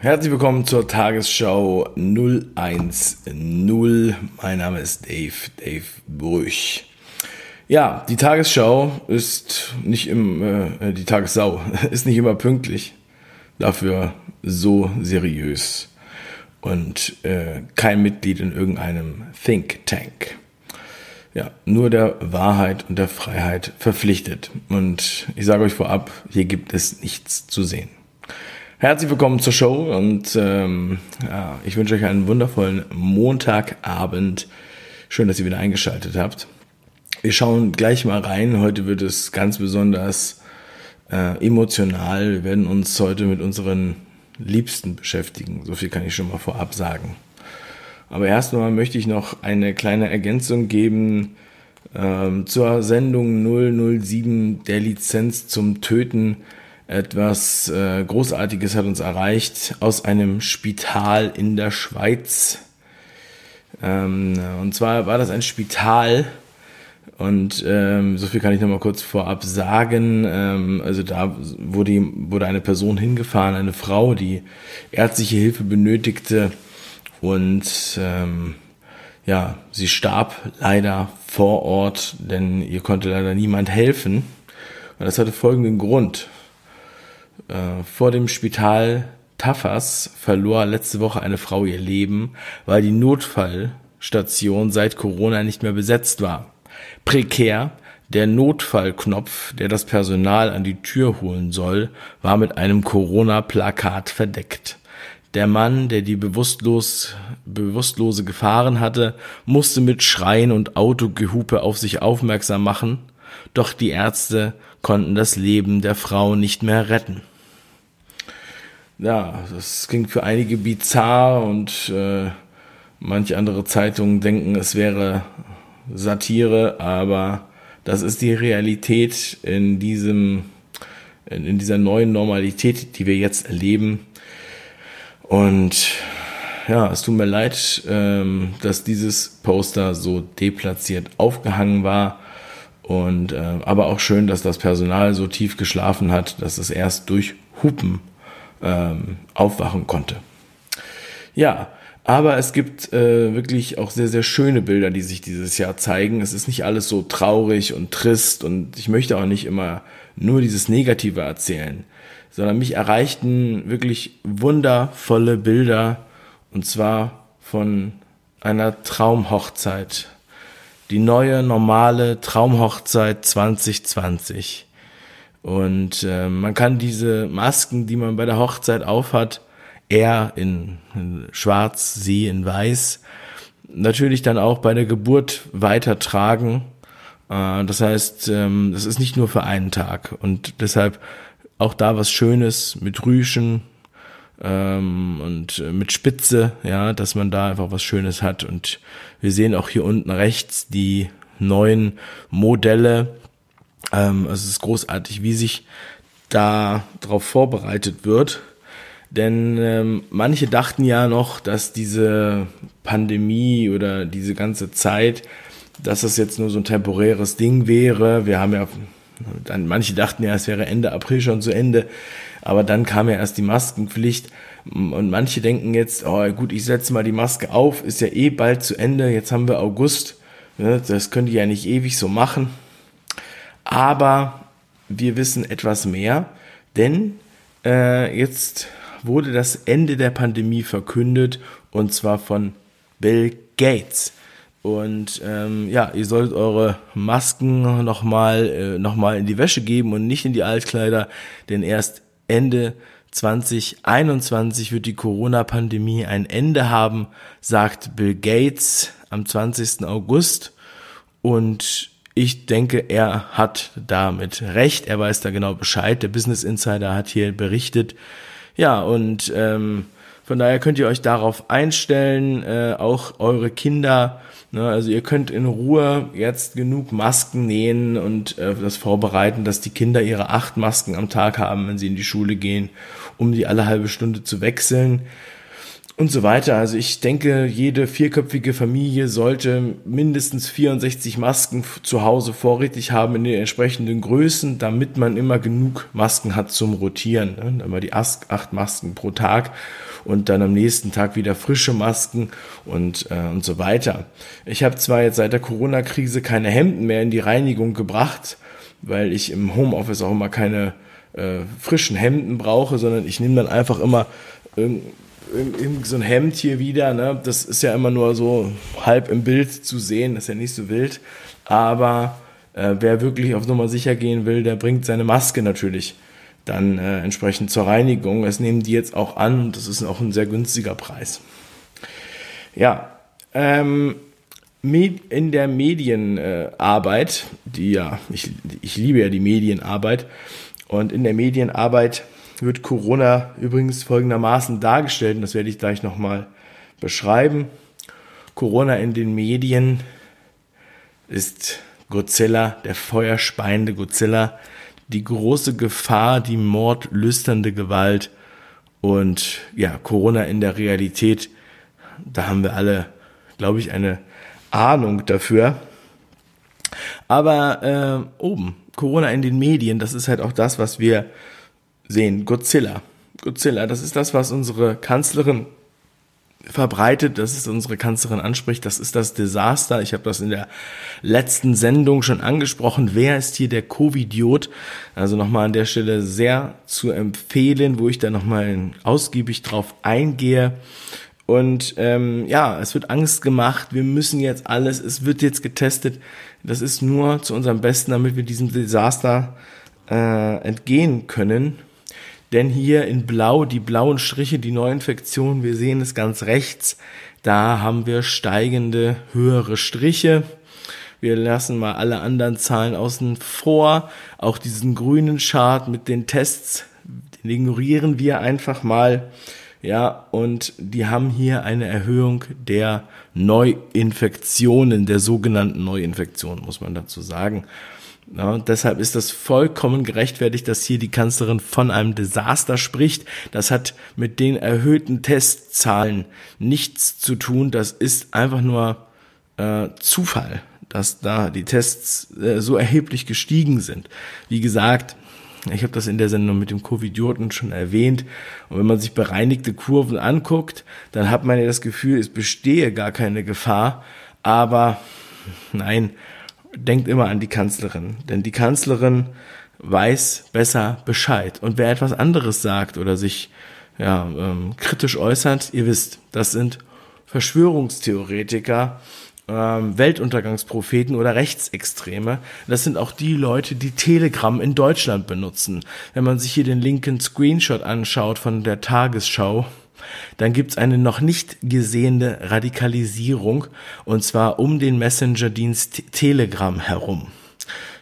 Herzlich willkommen zur Tagesschau 010. Mein Name ist Dave, Dave Brüch. Ja, die Tagesschau ist nicht im, äh, die Tagessau ist nicht immer pünktlich, dafür so seriös und äh, kein Mitglied in irgendeinem Think Tank. Ja, nur der Wahrheit und der Freiheit verpflichtet. Und ich sage euch vorab, hier gibt es nichts zu sehen. Herzlich willkommen zur Show und ähm, ja, ich wünsche euch einen wundervollen Montagabend. Schön, dass ihr wieder eingeschaltet habt. Wir schauen gleich mal rein. Heute wird es ganz besonders äh, emotional. Wir werden uns heute mit unseren Liebsten beschäftigen. So viel kann ich schon mal vorab sagen. Aber erstmal möchte ich noch eine kleine Ergänzung geben ähm, zur Sendung 007 der Lizenz zum Töten etwas äh, Großartiges hat uns erreicht aus einem Spital in der Schweiz. Ähm, und zwar war das ein Spital, und ähm, so viel kann ich noch mal kurz vorab sagen. Ähm, also da wurde, wurde eine Person hingefahren, eine Frau, die ärztliche Hilfe benötigte. Und ähm, ja, sie starb leider vor Ort, denn ihr konnte leider niemand helfen. Und das hatte folgenden Grund. Äh, vor dem Spital Tafas verlor letzte Woche eine Frau ihr Leben, weil die Notfallstation seit Corona nicht mehr besetzt war. Prekär, der Notfallknopf, der das Personal an die Tür holen soll, war mit einem Corona-Plakat verdeckt. Der Mann, der die bewusstlos, bewusstlose gefahren hatte, musste mit Schreien und Autogehupe auf sich aufmerksam machen, doch die Ärzte konnten das Leben der Frau nicht mehr retten ja, das klingt für einige bizarr und äh, manche andere Zeitungen denken, es wäre Satire, aber das ist die Realität in diesem, in, in dieser neuen Normalität, die wir jetzt erleben. Und ja, es tut mir leid, ähm, dass dieses Poster so deplatziert aufgehangen war. Und äh, aber auch schön, dass das Personal so tief geschlafen hat, dass es erst durch Hupen ähm, aufwachen konnte. Ja, aber es gibt äh, wirklich auch sehr, sehr schöne Bilder, die sich dieses Jahr zeigen. Es ist nicht alles so traurig und trist und ich möchte auch nicht immer nur dieses Negative erzählen, sondern mich erreichten wirklich wundervolle Bilder und zwar von einer Traumhochzeit. Die neue normale Traumhochzeit 2020. Und äh, man kann diese Masken, die man bei der Hochzeit aufhat, er in, in schwarz, sie in weiß, natürlich dann auch bei der Geburt weiter tragen. Äh, das heißt, ähm, das ist nicht nur für einen Tag. Und deshalb auch da was Schönes mit Rüschen ähm, und äh, mit Spitze, ja, dass man da einfach was Schönes hat. Und wir sehen auch hier unten rechts die neuen Modelle ähm, es ist großartig, wie sich da drauf vorbereitet wird. Denn ähm, manche dachten ja noch, dass diese Pandemie oder diese ganze Zeit, dass das jetzt nur so ein temporäres Ding wäre. Wir haben ja, dann manche dachten ja, es wäre Ende April schon zu Ende, aber dann kam ja erst die Maskenpflicht und manche denken jetzt, oh gut, ich setze mal die Maske auf, ist ja eh bald zu Ende, jetzt haben wir August, ne, das könnt ihr ja nicht ewig so machen. Aber wir wissen etwas mehr, denn äh, jetzt wurde das Ende der Pandemie verkündet und zwar von Bill Gates. Und ähm, ja, ihr solltet eure Masken nochmal äh, noch in die Wäsche geben und nicht in die Altkleider, denn erst Ende 2021 wird die Corona-Pandemie ein Ende haben, sagt Bill Gates am 20. August. Und ich denke, er hat damit recht. Er weiß da genau Bescheid. Der Business Insider hat hier berichtet. Ja, und ähm, von daher könnt ihr euch darauf einstellen, äh, auch eure Kinder. Ne, also ihr könnt in Ruhe jetzt genug Masken nähen und äh, das vorbereiten, dass die Kinder ihre acht Masken am Tag haben, wenn sie in die Schule gehen, um die alle halbe Stunde zu wechseln. Und so weiter. Also ich denke, jede vierköpfige Familie sollte mindestens 64 Masken zu Hause vorrätig haben in den entsprechenden Größen, damit man immer genug Masken hat zum Rotieren. Ne? Immer die acht Masken pro Tag und dann am nächsten Tag wieder frische Masken und, äh, und so weiter. Ich habe zwar jetzt seit der Corona-Krise keine Hemden mehr in die Reinigung gebracht, weil ich im Homeoffice auch immer keine äh, frischen Hemden brauche, sondern ich nehme dann einfach immer irgendwie so ein Hemd hier wieder, ne? Das ist ja immer nur so halb im Bild zu sehen, das ist ja nicht so wild. Aber äh, wer wirklich auf Nummer sicher gehen will, der bringt seine Maske natürlich dann äh, entsprechend zur Reinigung. Das nehmen die jetzt auch an und das ist auch ein sehr günstiger Preis. Ja, ähm, in der Medienarbeit, die ja, ich, ich liebe ja die Medienarbeit, und in der Medienarbeit wird Corona übrigens folgendermaßen dargestellt, und das werde ich gleich nochmal beschreiben. Corona in den Medien ist Godzilla, der feuerspeiende Godzilla, die große Gefahr, die mordlüsternde Gewalt und ja, Corona in der Realität, da haben wir alle, glaube ich, eine Ahnung dafür. Aber äh, oben, Corona in den Medien, das ist halt auch das, was wir sehen. Godzilla. Godzilla, das ist das, was unsere Kanzlerin verbreitet, das ist unsere Kanzlerin anspricht, das ist das Desaster. Ich habe das in der letzten Sendung schon angesprochen. Wer ist hier der Covidiot? Also nochmal an der Stelle sehr zu empfehlen, wo ich da nochmal ausgiebig drauf eingehe. Und ähm, ja, es wird Angst gemacht, wir müssen jetzt alles, es wird jetzt getestet. Das ist nur zu unserem Besten, damit wir diesem Desaster äh, entgehen können. Denn hier in Blau, die blauen Striche, die Neuinfektionen, wir sehen es ganz rechts, da haben wir steigende, höhere Striche. Wir lassen mal alle anderen Zahlen außen vor. Auch diesen grünen Chart mit den Tests, den ignorieren wir einfach mal. Ja, und die haben hier eine Erhöhung der Neuinfektionen, der sogenannten Neuinfektionen, muss man dazu sagen. Ja, deshalb ist das vollkommen gerechtfertigt, dass hier die Kanzlerin von einem Desaster spricht. Das hat mit den erhöhten Testzahlen nichts zu tun. Das ist einfach nur äh, Zufall, dass da die Tests äh, so erheblich gestiegen sind. Wie gesagt, ich habe das in der Sendung mit dem Covidioten schon erwähnt. Und wenn man sich bereinigte Kurven anguckt, dann hat man ja das Gefühl, es bestehe gar keine Gefahr. Aber nein, denkt immer an die Kanzlerin. Denn die Kanzlerin weiß besser Bescheid. Und wer etwas anderes sagt oder sich ja, ähm, kritisch äußert, ihr wisst, das sind Verschwörungstheoretiker ähm, Weltuntergangspropheten oder Rechtsextreme. Das sind auch die Leute, die Telegram in Deutschland benutzen. Wenn man sich hier den linken Screenshot anschaut von der Tagesschau, dann gibt's eine noch nicht gesehene Radikalisierung und zwar um den Messenger-Dienst Telegram herum.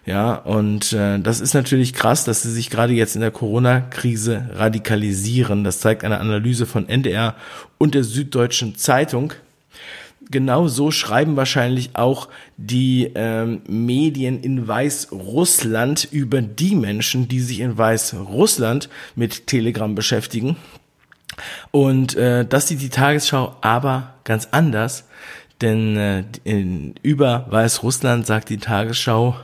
Ja, und äh, das ist natürlich krass, dass sie sich gerade jetzt in der Corona-Krise radikalisieren. Das zeigt eine Analyse von NDR und der Süddeutschen Zeitung genau so schreiben wahrscheinlich auch die ähm, Medien in Weißrussland über die Menschen, die sich in Weißrussland mit Telegram beschäftigen. Und äh, das sieht die Tagesschau aber ganz anders, denn äh, in, über Weißrussland sagt die Tagesschau,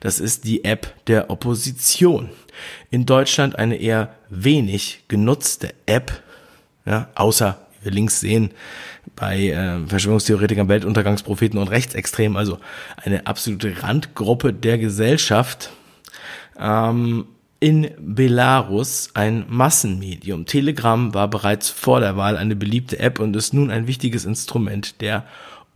das ist die App der Opposition. In Deutschland eine eher wenig genutzte App, ja, außer wir links sehen, bei äh, Verschwörungstheoretikern, Weltuntergangspropheten und Rechtsextremen, also eine absolute Randgruppe der Gesellschaft. Ähm, in Belarus ein Massenmedium. Telegram war bereits vor der Wahl eine beliebte App und ist nun ein wichtiges Instrument der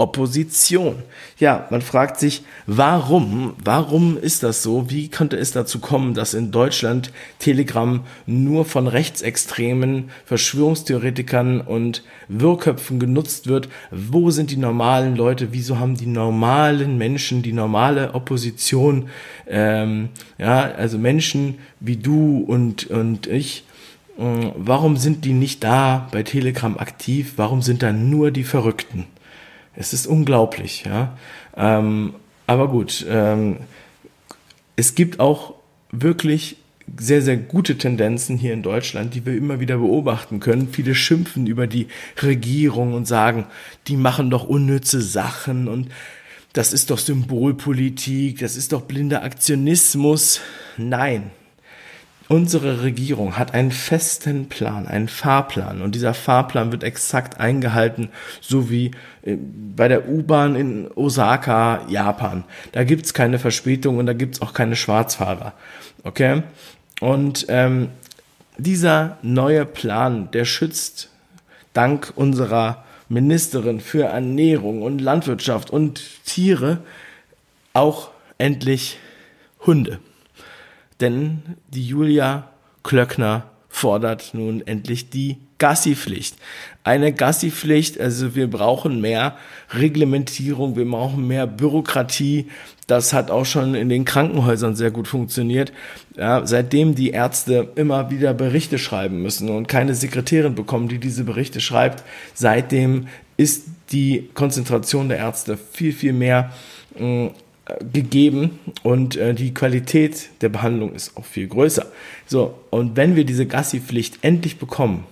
Opposition. Ja, man fragt sich, warum? Warum ist das so? Wie konnte es dazu kommen, dass in Deutschland Telegram nur von Rechtsextremen, Verschwörungstheoretikern und Wirrköpfen genutzt wird? Wo sind die normalen Leute? Wieso haben die normalen Menschen, die normale Opposition, ähm, ja, also Menschen wie du und, und ich, äh, Warum sind die nicht da bei Telegram aktiv? Warum sind da nur die Verrückten? Es ist unglaublich, ja. Ähm, aber gut, ähm, es gibt auch wirklich sehr, sehr gute Tendenzen hier in Deutschland, die wir immer wieder beobachten können. Viele schimpfen über die Regierung und sagen, die machen doch unnütze Sachen und das ist doch Symbolpolitik, das ist doch blinder Aktionismus. Nein, Unsere Regierung hat einen festen Plan, einen Fahrplan und dieser Fahrplan wird exakt eingehalten, so wie äh, bei der U-Bahn in Osaka, Japan. Da gibt's keine Verspätung und da gibt's auch keine Schwarzfahrer. Okay? Und ähm, dieser neue Plan, der schützt dank unserer Ministerin für Ernährung und Landwirtschaft und Tiere auch endlich Hunde. Denn die Julia Klöckner fordert nun endlich die Gassi-Pflicht. Eine Gassi-Pflicht, also wir brauchen mehr Reglementierung, wir brauchen mehr Bürokratie. Das hat auch schon in den Krankenhäusern sehr gut funktioniert. Ja, seitdem die Ärzte immer wieder Berichte schreiben müssen und keine Sekretärin bekommen, die diese Berichte schreibt, seitdem ist die Konzentration der Ärzte viel, viel mehr mh, gegeben und äh, die Qualität der Behandlung ist auch viel größer. So, und wenn wir diese Gassi-Pflicht endlich bekommen,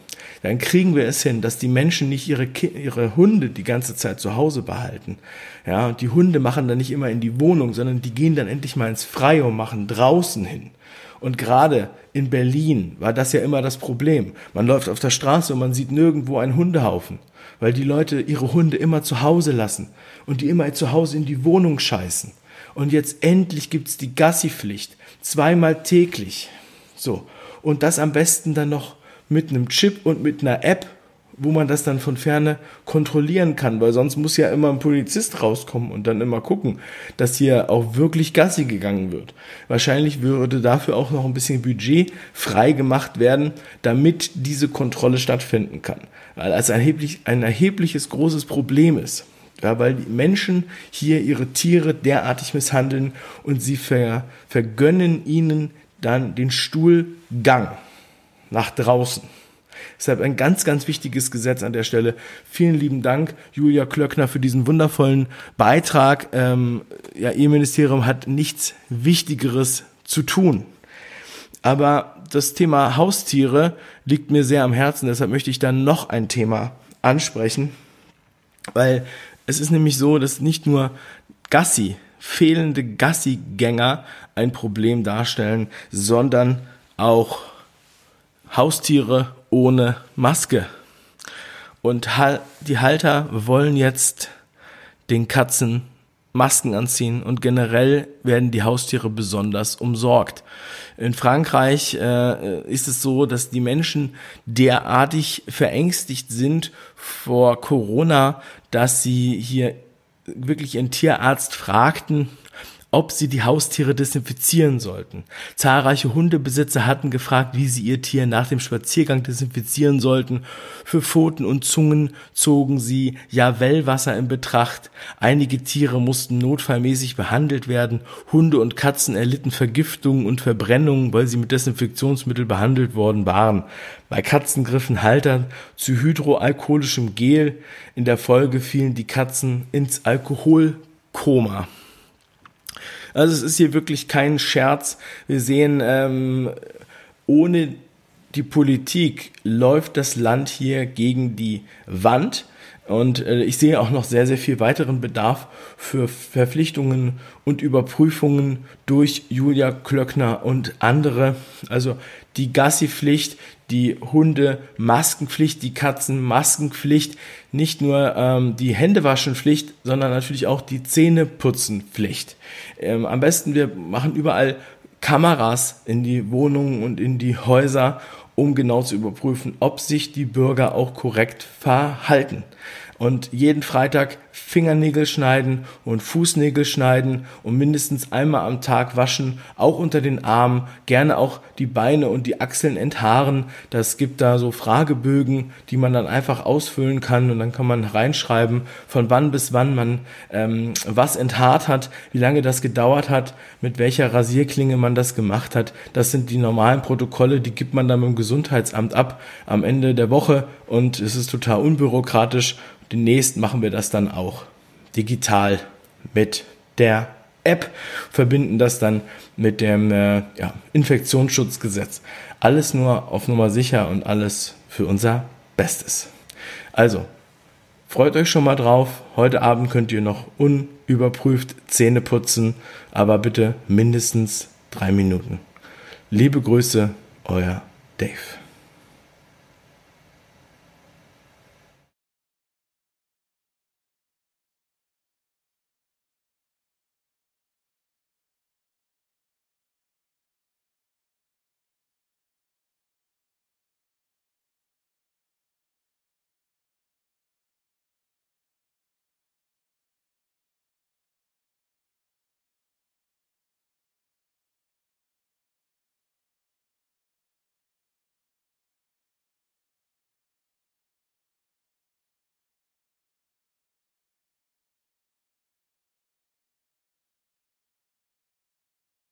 dann kriegen wir es hin, dass die Menschen nicht ihre, ihre Hunde die ganze Zeit zu Hause behalten. Ja, und die Hunde machen dann nicht immer in die Wohnung, sondern die gehen dann endlich mal ins Freie und machen draußen hin. Und gerade in Berlin war das ja immer das Problem. Man läuft auf der Straße und man sieht nirgendwo einen Hundehaufen, weil die Leute ihre Hunde immer zu Hause lassen und die immer zu Hause in die Wohnung scheißen. Und jetzt endlich gibt's die Gassi-Pflicht. Zweimal täglich. So. Und das am besten dann noch mit einem Chip und mit einer App, wo man das dann von ferne kontrollieren kann, weil sonst muss ja immer ein Polizist rauskommen und dann immer gucken, dass hier auch wirklich Gassi gegangen wird. Wahrscheinlich würde dafür auch noch ein bisschen Budget frei gemacht werden, damit diese Kontrolle stattfinden kann. Weil es erheblich, ein erhebliches großes Problem ist. Ja, weil die Menschen hier ihre Tiere derartig misshandeln und sie ver, vergönnen ihnen dann den Stuhlgang nach draußen. Deshalb ein ganz, ganz wichtiges Gesetz an der Stelle. Vielen lieben Dank, Julia Klöckner, für diesen wundervollen Beitrag. Ähm, ja, Ihr Ministerium hat nichts Wichtigeres zu tun. Aber das Thema Haustiere liegt mir sehr am Herzen. Deshalb möchte ich dann noch ein Thema ansprechen, weil es ist nämlich so, dass nicht nur Gassi, fehlende Gassi-Gänger ein Problem darstellen, sondern auch Haustiere ohne Maske. Und die Halter wollen jetzt den Katzen Masken anziehen und generell werden die Haustiere besonders umsorgt. In Frankreich äh, ist es so, dass die Menschen derartig verängstigt sind vor Corona, dass sie hier wirklich ihren Tierarzt fragten, ob sie die Haustiere desinfizieren sollten. Zahlreiche Hundebesitzer hatten gefragt, wie sie ihr Tier nach dem Spaziergang desinfizieren sollten. Für Pfoten und Zungen zogen sie Javellwasser in Betracht. Einige Tiere mussten notfallmäßig behandelt werden. Hunde und Katzen erlitten Vergiftungen und Verbrennungen, weil sie mit Desinfektionsmittel behandelt worden waren. Bei Katzen griffen Haltern zu hydroalkoholischem Gel. In der Folge fielen die Katzen ins Alkoholkoma. Also es ist hier wirklich kein Scherz. Wir sehen, ähm, ohne die Politik läuft das Land hier gegen die Wand. Und äh, ich sehe auch noch sehr, sehr viel weiteren Bedarf für Verpflichtungen und Überprüfungen durch Julia Klöckner und andere. Also die Gassi-Pflicht, die Hunde-Maskenpflicht, die Katzen-Maskenpflicht, nicht nur ähm, die Händewaschenpflicht, sondern natürlich auch die Zähneputzenpflicht. Ähm, am besten wir machen überall Kameras in die Wohnungen und in die Häuser, um genau zu überprüfen, ob sich die Bürger auch korrekt verhalten. Und jeden Freitag Fingernägel schneiden und Fußnägel schneiden und mindestens einmal am Tag waschen, auch unter den Armen, gerne auch die Beine und die Achseln enthaaren. Das gibt da so Fragebögen, die man dann einfach ausfüllen kann und dann kann man reinschreiben, von wann bis wann man ähm, was enthaart hat, wie lange das gedauert hat, mit welcher Rasierklinge man das gemacht hat. Das sind die normalen Protokolle, die gibt man dann im Gesundheitsamt ab am Ende der Woche und es ist total unbürokratisch Demnächst machen wir das dann auch digital mit der App, verbinden das dann mit dem äh, ja, Infektionsschutzgesetz. Alles nur auf Nummer sicher und alles für unser Bestes. Also, freut euch schon mal drauf. Heute Abend könnt ihr noch unüberprüft Zähne putzen, aber bitte mindestens drei Minuten. Liebe Grüße, euer Dave.